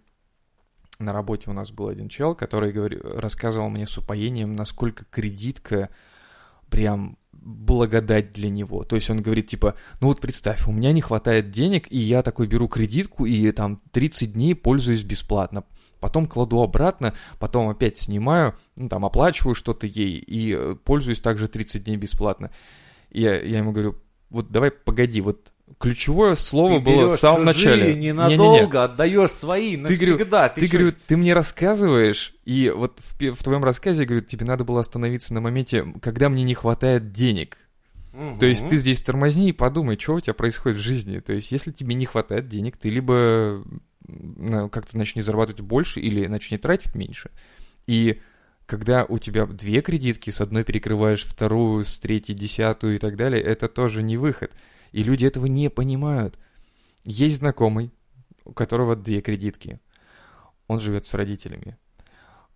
на работе у нас был один чел, который говори- рассказывал мне с упоением, насколько кредитка прям благодать для него. То есть он говорит, типа, ну вот представь, у меня не хватает денег, и я такой беру кредитку, и там 30 дней пользуюсь бесплатно. Потом кладу обратно, потом опять снимаю, ну там оплачиваю что-то ей, и э, пользуюсь также 30 дней бесплатно. И я, я ему говорю, вот давай погоди, вот ключевое слово Ты было в самом чужие начале. ненадолго, Не-не-не. отдаешь свои Ты, говорю, навсегда. ты, чё? говорю, ты мне рассказываешь, и вот в, в твоем рассказе, я говорю, тебе надо было остановиться на моменте, когда мне не хватает денег. Мгм. То есть ты здесь тормозни и подумай, что у тебя происходит в жизни. То есть если тебе не хватает денег, ты либо как-то начни зарабатывать больше или начни тратить меньше. И когда у тебя две кредитки, с одной перекрываешь вторую, с третьей, десятую и так далее, это тоже не выход. И люди этого не понимают. Есть знакомый, у которого две кредитки. Он живет с родителями.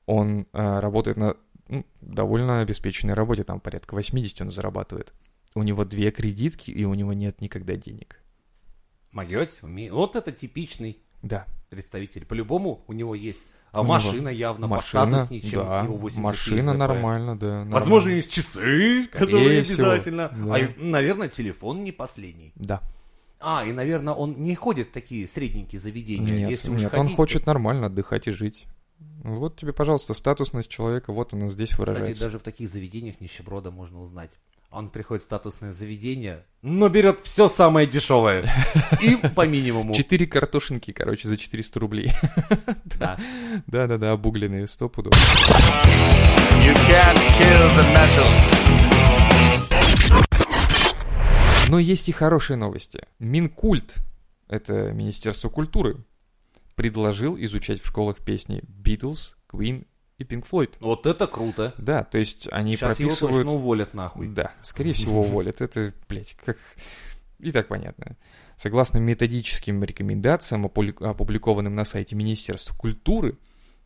Он а, работает на ну, довольно обеспеченной работе, там порядка 80 он зарабатывает. У него две кредитки, и у него нет никогда денег. Могете? Вот это типичный Да. представитель. По-любому у него есть а У него машина явно Машина, постатуснее, чем да, его 80 машина ЗП. нормально, да. Возможно, нормально. есть часы, Скорее которые всего, обязательно. да. А, наверное, телефон не последний. Да. А, и, наверное, он не ходит в такие средненькие заведения. Нет, Если нет, он ходить, хочет нормально отдыхать и жить. Вот тебе, пожалуйста, статусность человека, вот она здесь то, выражается. Кстати, даже в таких заведениях нищеброда можно узнать. Он приходит в статусное заведение, но берет все самое дешевое. И по минимуму. Четыре картошинки, короче, за 400 рублей. Да. Да-да-да, обугленные, сто пудов. You can't kill the metal. Но есть и хорошие новости. Минкульт, это Министерство культуры, предложил изучать в школах песни Beatles, Queen и Pink Floyd. Вот это круто. Да, то есть они Сейчас его прописывают... точно уволят нахуй. Да, скорее всего уволят. Это, блядь, как... И так понятно. Согласно методическим рекомендациям, опубликованным на сайте Министерства культуры,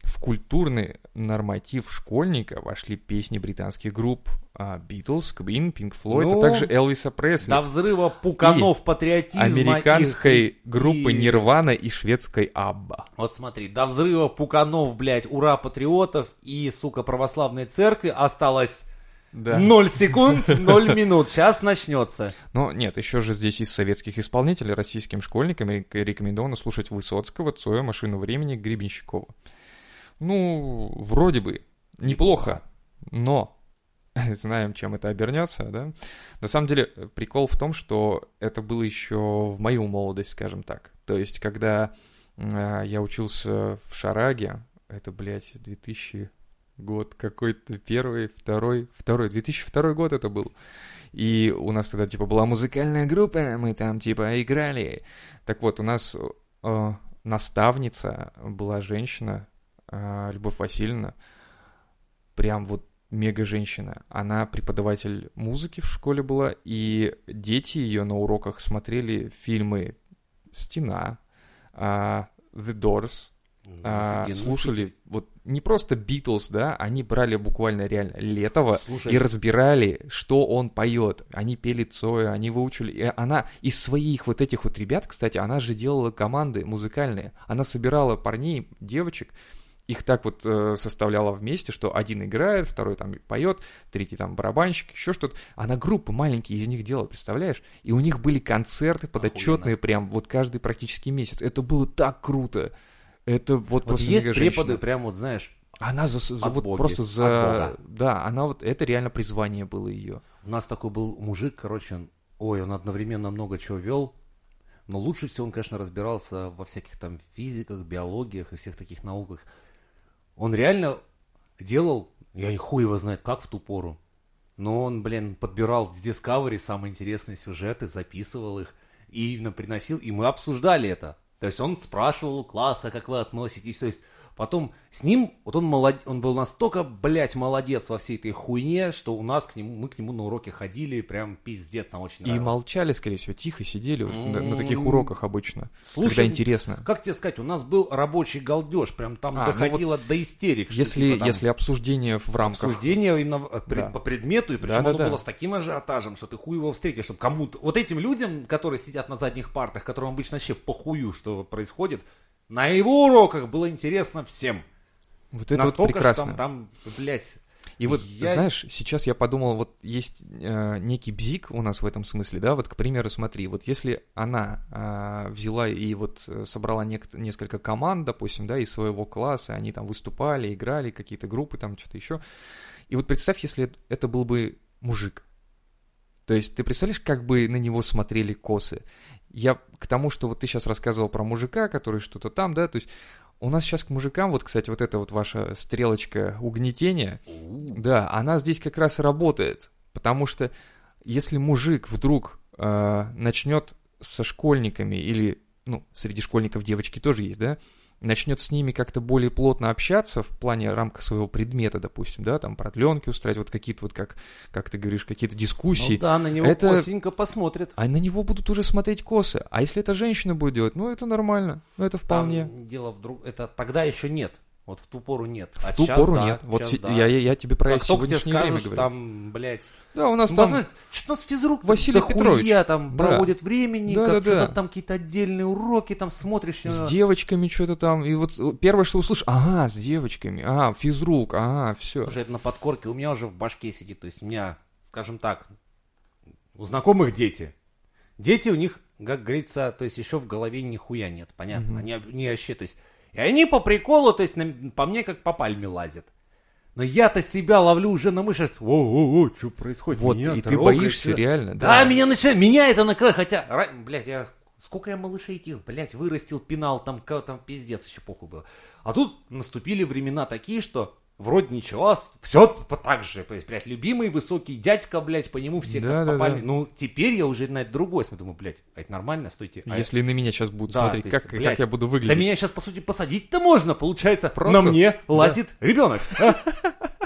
в культурный норматив школьника вошли песни британских групп а, Beatles, Queen, Pink Floyd, Ну, а также Элвиса Пресли, До взрыва пуканов патриотизма. и американской хри- группы и- Нирвана и шведской Абба. Вот смотри, до взрыва пуканов, блядь, ура патриотов и, сука, православной церкви осталось Да. 0 секунд, 0 минут. Сейчас начнется. Но нет, еще же здесь из советских исполнителей российским школьникам рек- рекомендовано слушать Высоцкого, Цоя, Машину времени, Гребенщикова. Ну, вроде бы, неплохо, но знаем, чем это обернется, да. На самом деле, прикол в том, что это было еще в мою молодость, скажем так. То есть, когда э, я учился в Шараге, это, блядь, 2000 год какой-то, первый, второй, второй, 2002 год это был. И у нас тогда, типа, была музыкальная группа, мы там, типа, играли. Так вот, у нас э, наставница была женщина, Любовь Васильевна, прям вот мега женщина. Она преподаватель музыки в школе была, и дети ее на уроках смотрели фильмы «Стена», uh, «The Doors», а, слушали вот не просто Битлз, да, они брали буквально реально Летова Слушай, и разбирали, что он поет. Они пели Цоя, они выучили. И она из своих вот этих вот ребят, кстати, она же делала команды музыкальные. Она собирала парней, девочек, их так вот э, составляла вместе, что один играет, второй там поет, третий там барабанщик, еще что-то. Она группы маленькие из них делала, представляешь? И у них были концерты подотчетные прям вот каждый практически месяц. Это было так круто. Это вот, вот просто есть преподы, прям вот знаешь. Она за, за вот боги, просто за, да, она вот это реально призвание было ее. У нас такой был мужик, короче, он, ой, он одновременно много чего вел, но лучше всего он, конечно, разбирался во всяких там физиках, биологиях и всех таких науках. Он реально делал, я и хуй его знает, как в ту пору. Но он, блин, подбирал с Discovery самые интересные сюжеты, записывал их и именно приносил, и мы обсуждали это. То есть он спрашивал у класса, как вы относитесь. То есть Потом с ним, вот он, молод... он был настолько, блядь, молодец во всей этой хуйне, что у нас к нему, мы к нему на уроке ходили, прям пиздец, нам очень нравилось. И молчали, скорее всего, тихо сидели вот, на, на таких уроках обычно, Слушай, когда интересно. как тебе сказать, у нас был рабочий галдеж, прям там а, доходило ну вот до истерик. Если, типа, там, если обсуждение в рамках... Обсуждение именно да. по предмету, и причем да, да, оно да. было с таким ажиотажем, что ты хуй его встретишь, чтобы кому-то... Вот этим людям, которые сидят на задних партах, которым обычно вообще похую, что происходит, на его уроках было интересно всем. Вот это Настолько, вот прекрасно. Что там, там, блядь, и вот, я... знаешь, сейчас я подумал, вот есть э, некий бзик у нас в этом смысле, да, вот, к примеру, смотри, вот если она э, взяла и вот собрала нек- несколько команд, допустим, да, из своего класса, они там выступали, играли, какие-то группы, там что-то еще, и вот представь, если это был бы мужик, то есть ты представляешь, как бы на него смотрели косы? Я к тому, что вот ты сейчас рассказывал про мужика, который что-то там, да, то есть у нас сейчас к мужикам, вот, кстати, вот эта вот ваша стрелочка угнетения, да, она здесь как раз работает, потому что если мужик вдруг э, начнет со школьниками или, ну, среди школьников девочки тоже есть, да, начнет с ними как-то более плотно общаться в плане рамках своего предмета, допустим, да, там продленки устраивать, вот какие-то вот, как, как ты говоришь, какие-то дискуссии. Ну да, на него это... косенько посмотрят. А на него будут уже смотреть косы. А если это женщина будет делать, ну это нормально, ну это вполне. Там дело в друг... Это тогда еще нет. Вот в ту пору нет. А в ту пору да, нет. Вот си- да. я, я, я тебе про как сегодняшнее тебе время говорю. там, блядь... Да, у нас там... Что у нас физрук Василий да Петрович. Хуя, там да. проводит времени, да, как да, что-то да. там какие-то отдельные уроки, там смотришь... С девочками что-то там, и вот первое, что услышишь, ага, с девочками, ага, физрук, ага, все. Уже это на подкорке у меня уже в башке сидит, то есть у меня, скажем так, у знакомых дети. Дети у них, как говорится, то есть еще в голове нихуя нет, понятно? Угу. Они не вообще, то есть и они по приколу, то есть на, по мне как по пальме лазят. Но я-то себя ловлю уже на мышах. О-о-о, что происходит? Вот, меня и ты боишься реально, да? Да, меня начинает, меня это накрывает, хотя, блядь, я, сколько я малышей этих, блядь, вырастил, пинал, там, там пиздец еще похуй было. А тут наступили времена такие, что вроде ничего, а все так же, блядь, любимый высокий дядька, блядь, по нему все да, как да, попали. Да. Ну, теперь я уже на это другой смотрю, думаю, блядь, а это нормально, стойте. А Если это... на меня сейчас будут да, смотреть, есть, как, блядь, как я буду выглядеть? Да меня сейчас, по сути, посадить-то можно, получается, Просто... на мне лазит да. ребенок.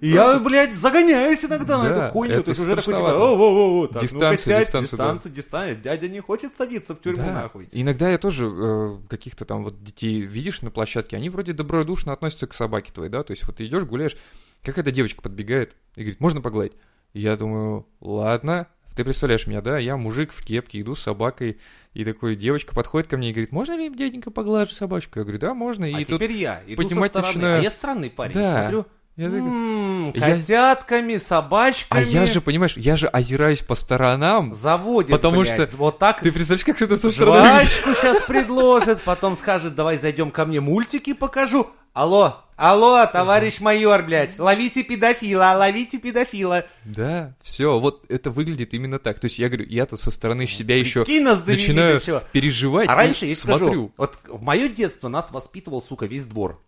Я, блядь, загоняюсь иногда на эту хуйню. То есть уже такой, типа, о о о Дистанция, дистанция, дистанция, дистанция. Дядя не хочет садиться в тюрьму, нахуй. Иногда я тоже э, каких-то там вот детей видишь на площадке, они вроде добродушно относятся к собаке твоей, да? То есть вот ты идешь, гуляешь, какая-то девочка подбегает и говорит, можно погладить? Я думаю, ладно, ты представляешь меня, да, я мужик в кепке, иду с собакой, и такой девочка подходит ко мне и говорит, можно ли дяденька поглажу собачку? Я говорю, да, можно. А и теперь я иду со стороны, начинаю... а я странный парень, да. смотрю, я так... М-м, котятками, собачками. А я же, понимаешь, я же озираюсь по сторонам. Заводит, Потому блядь, что вот так. Ты представляешь, как это со стороны Жвачку сейчас предложит, потом скажет, давай зайдем ко мне, мультики покажу. Алло, Алло, товарищ майор, блядь, ловите педофила, ловите педофила. Да, все, вот это выглядит именно так. То есть я говорю, я-то со стороны себя еще начинаю переживать. А раньше, я смотрю. скажу, вот в мое детство нас воспитывал, сука, весь двор.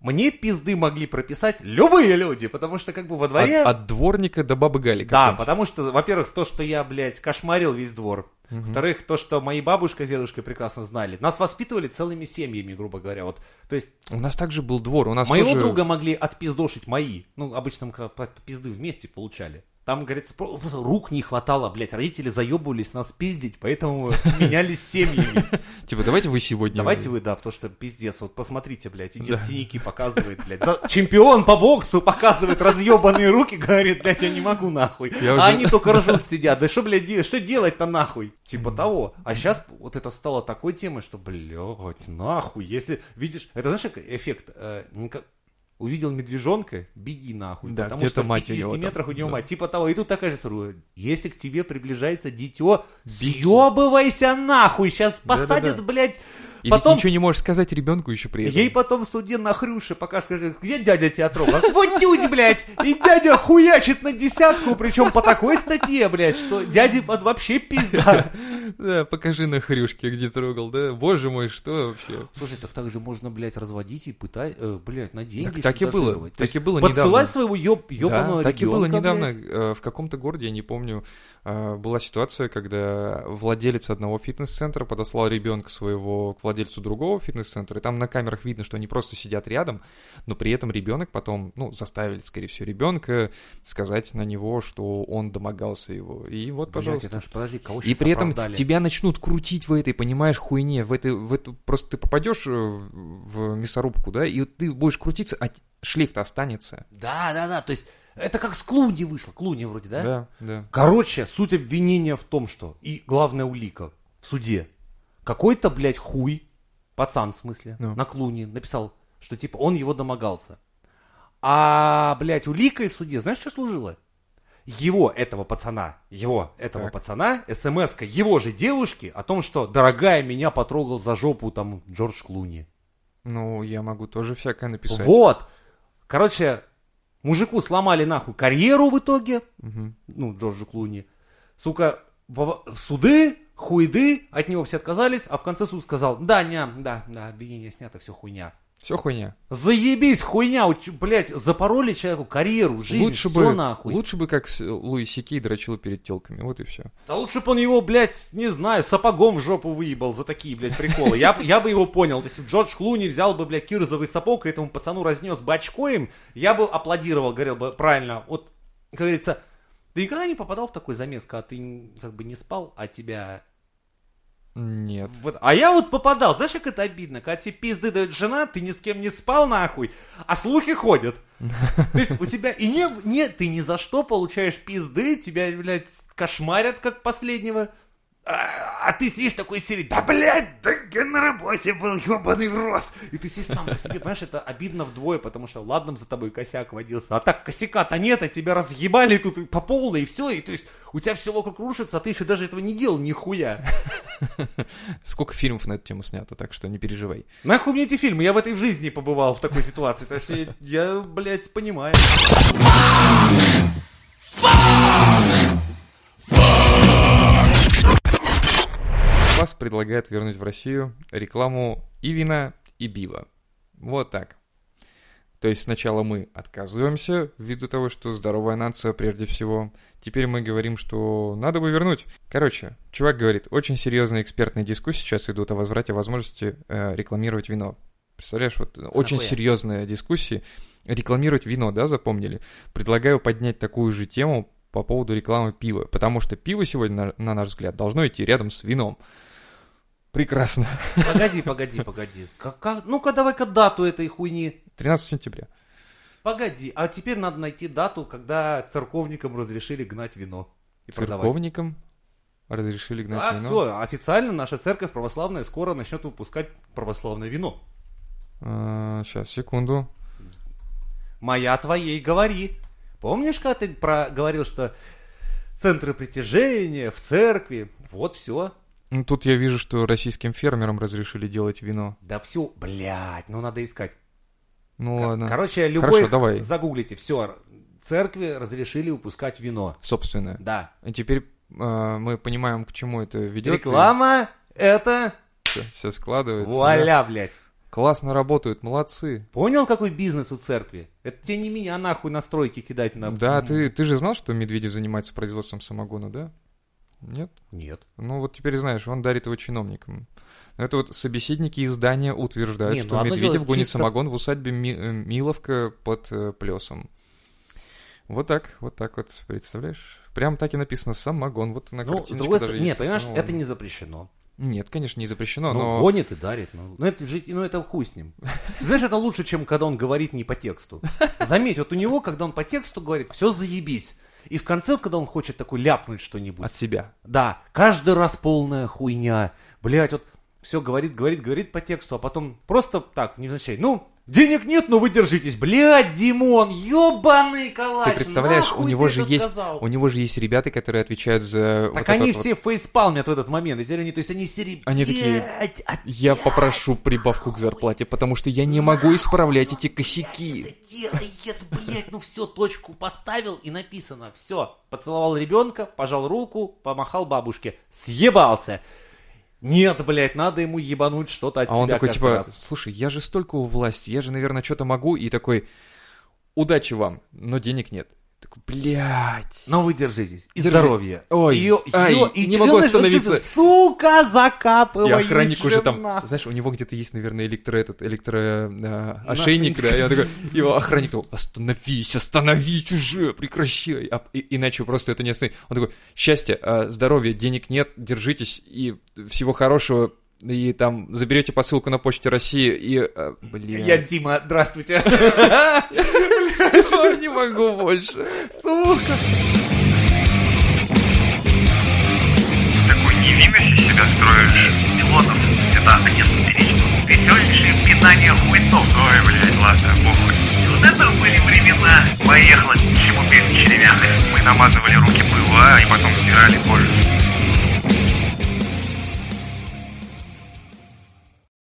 Мне пизды могли прописать любые люди, потому что как бы во дворе... От, от дворника до бабы Гали. Да, потому что, во-первых, то, что я, блядь, кошмарил весь двор. Во-вторых, то, что мои бабушка с дедушкой прекрасно знали. Нас воспитывали целыми семьями, грубо говоря. Вот, то есть, У нас также был двор. У нас моего тоже- друга могли отпиздошить мои. Ну, обычно мы пизды вместе получали. Там, говорится, про- просто рук не хватало, блядь. Родители заебывались нас пиздить, поэтому менялись семьями. Типа, давайте вы сегодня... Давайте вы, да, потому что пиздец. Вот посмотрите, блядь, и дед синяки показывает, блядь. Чемпион по боксу показывает разъебанные руки, говорит, блядь, я не могу нахуй. А они только ржут сидят. Да что, блядь, что делать-то нахуй? Типа того. А сейчас вот это стало такой темой, что, блядь, нахуй. Если видишь, это знаешь, эффект, э, Увидел медвежонка, беги нахуй. Да, потому что в мать у 50 него там, метрах у него да. мать. Типа того. И тут такая же история. Если к тебе приближается дитё, съебывайся нахуй. Сейчас посадят, Да-да-да. блядь. И Потом ничего не можешь сказать ребенку еще при этом. Ей потом в суде на хрюше пока скажет, где дядя тебя трогал? Вот тють, блядь! И дядя хуячит на десятку, причем по такой статье, блядь, что дяде вообще пизда. Да, покажи на хрюшке, где трогал, да? Боже мой, что вообще? Слушай, так так же можно, блядь, разводить и пытать, э, блядь, на деньги Так- так и было. Так и было Подсылать недавно. своего ёб, ёбаного да, так и было недавно. э, В каком-то городе, я не помню, э, была ситуация, когда владелец одного фитнес-центра подослал ребенка своего к владельцу другого фитнес-центра, и там на камерах видно, что они просто сидят рядом, но при этом ребенок потом, ну, заставили, скорее всего, ребенка сказать на него, что он домогался его. И вот, Блядь, пожалуйста. это ж, подожди, кого И при этом оправдали? тебя начнут крутить в этой, понимаешь, хуйне, в, этой, в эту, просто ты попадешь э, в мясорубку, да, и ты будешь крутиться, а шлейф-то останется. Да, да, да, то есть это как с Клуни вышло, Клуни вроде, да? Да, да. Короче, суть обвинения в том, что, и главная улика в суде, какой-то, блядь, хуй, пацан в смысле, Ну. на клуне написал, что типа он его домогался. А, блядь, уликой в суде, знаешь, что служило? Его, этого пацана, его, этого Так. пацана, смс его же девушки о том, что, дорогая, меня потрогал за жопу там Джордж Клуни. Ну, я могу тоже всякое написать. Вот. Короче, мужику сломали нахуй карьеру в итоге, Мгм. ну, Джорджу Клуни. Сука, суды, хуйды, от него все отказались, а в конце суд сказал, да, не, да, да, обвинение снято, все хуйня. Все хуйня. Заебись, хуйня, блядь, запороли человеку карьеру, жизнь, лучше всё бы, нахуй. лучше бы как Луи Сикей дрочил перед телками. Вот и все. Да лучше бы он его, блядь, не знаю, сапогом в жопу выебал за такие, блядь, приколы. Я, я бы его понял. Если Джордж Клуни взял бы, блядь, кирзовый сапог и этому пацану разнес бы очко им, я бы аплодировал, говорил бы, правильно. Вот, как говорится, ты никогда не попадал в такой замес, когда ты как бы не спал, а тебя... Нет. Вот. А я вот попадал, знаешь, как это обидно, когда тебе пизды дает жена, ты ни с кем не спал нахуй, а слухи ходят. То есть у тебя и не, не, ты ни за что получаешь пизды, тебя, блядь, кошмарят как последнего. А, а ты сидишь в такой серии, да, блядь, да я на работе был, ебаный в рот. И ты сидишь сам по себе, понимаешь, это обидно вдвое, потому что ладно за тобой косяк водился, а так косяка-то нет, а тебя разъебали тут по полной, и все, и то есть у тебя все вокруг рушится, а ты еще даже этого не делал нихуя. Сколько фильмов на эту тему снято, так что не переживай. Нахуй мне эти фильмы? Я в этой в жизни побывал в такой ситуации. Так что я, я, блядь, понимаю. Вас предлагают вернуть в Россию рекламу и вина, и бива. Вот так. То есть сначала мы отказываемся ввиду того, что здоровая нация прежде всего. Теперь мы говорим, что надо бы вернуть. Короче, чувак говорит, очень серьезные экспертные дискуссии сейчас идут о возврате возможности э, рекламировать вино. Представляешь, вот очень нахуя? серьезные дискуссии. Рекламировать вино, да, запомнили? Предлагаю поднять такую же тему по поводу рекламы пива. Потому что пиво сегодня, на, на наш взгляд, должно идти рядом с вином. Прекрасно. Погоди, погоди, погоди. Как- как- Ну-ка, давай-ка дату этой хуйни. 13 сентября. Погоди, а теперь надо найти дату, когда церковникам разрешили гнать вино и продавать. Церковникам разрешили гнать Да, вино. все, официально наша церковь православная скоро начнет выпускать православное вино. сейчас, секунду. Моя твоей говори. Помнишь, когда ты про... говорил, что центры притяжения в церкви, вот все. Ну, тут я вижу, что российским фермерам разрешили делать вино. Да все, блядь, ну надо искать. Ну Ко- ладно. Короче, любой... Хорошо, давай. Загуглите, все. Церкви разрешили выпускать вино. Собственное. Да. И теперь э, мы понимаем, к чему это ведет. Реклама это... Все, складывается. да. Вуаля, блядь. Классно работают, молодцы. Понял, какой бизнес у церкви? Это тебе не меня нахуй на стройки кидать на... Да, ты, ты же знал, что Медведев занимается производством самогона, да? Нет? Нет. Ну вот теперь знаешь, он дарит его чиновникам. Но Это вот собеседники издания утверждают, Не, ну что одно Медведев дело гонит чисто- самогон в усадьбе Ми- э, Миловка под э, Плесом. Вот так, вот так вот, представляешь? Прям так и написано «самогон», вот на Ну, с другой стороны, нет, понимаешь, Ну, это не запрещено. Нет, конечно, не запрещено, Ну, но... гонит и дарит. Ну, ну, это же, ну, это хуй с ним. Знаешь, это лучше, чем когда он говорит не по тексту. Заметь, вот у него, когда он по тексту говорит, все заебись. И в конце, когда он хочет такой ляпнуть что-нибудь. От себя. Да, каждый раз полная хуйня. Блять, вот все говорит, говорит, говорит по тексту, а потом просто так, невзначай. Ну, денег нет, но вы держитесь. Блядь, Димон, ебаный калач. Ты представляешь, у него же есть, сказал? у него же есть ребята, которые отвечают за. Так вот они этот вот- все фейспалмят в этот момент. И теперь они, то есть они серии... Они такие, «Блядь, опять Я попрошу прибавку к зарплате, потому что я не могу исправлять эти косяки. это делает, блядь, ну все, точку поставил и написано, все. Поцеловал ребенка, пожал руку, помахал бабушке. Съебался. Нет, блядь, надо ему ебануть что-то от А он себя такой каждый типа, раз. слушай, я же столько у власти, я же, наверное, что-то могу, и такой, удачи вам, но денег нет. Такой, блядь. Но вы держитесь. И Держи. здоровье. Ой, Ё- ай, и не могу остановиться. чё-то, Сука, И закапывай. охранник уже там, знаешь, у него где-то есть, наверное, электро этот, электро а, ошейник, да, и он такой, его охранник такой, остановись, остановись уже, прекращай, А, и- иначе просто это не остановить. Он такой, счастье, а, здоровья, денег нет, держитесь, и всего хорошего, и там заберете посылку на почте России, и, а, блин, Я Дима, здравствуйте. Всё, не могу больше. Сука. такой невинность из себя строишь. Пилотов это один перечень. Веселейшее пинание хуйцов. Ой, блядь, ладно, похуй. И вот это были времена. Поехала чему без червяк. Мы намазывали руки пыла, и потом стирали кожу.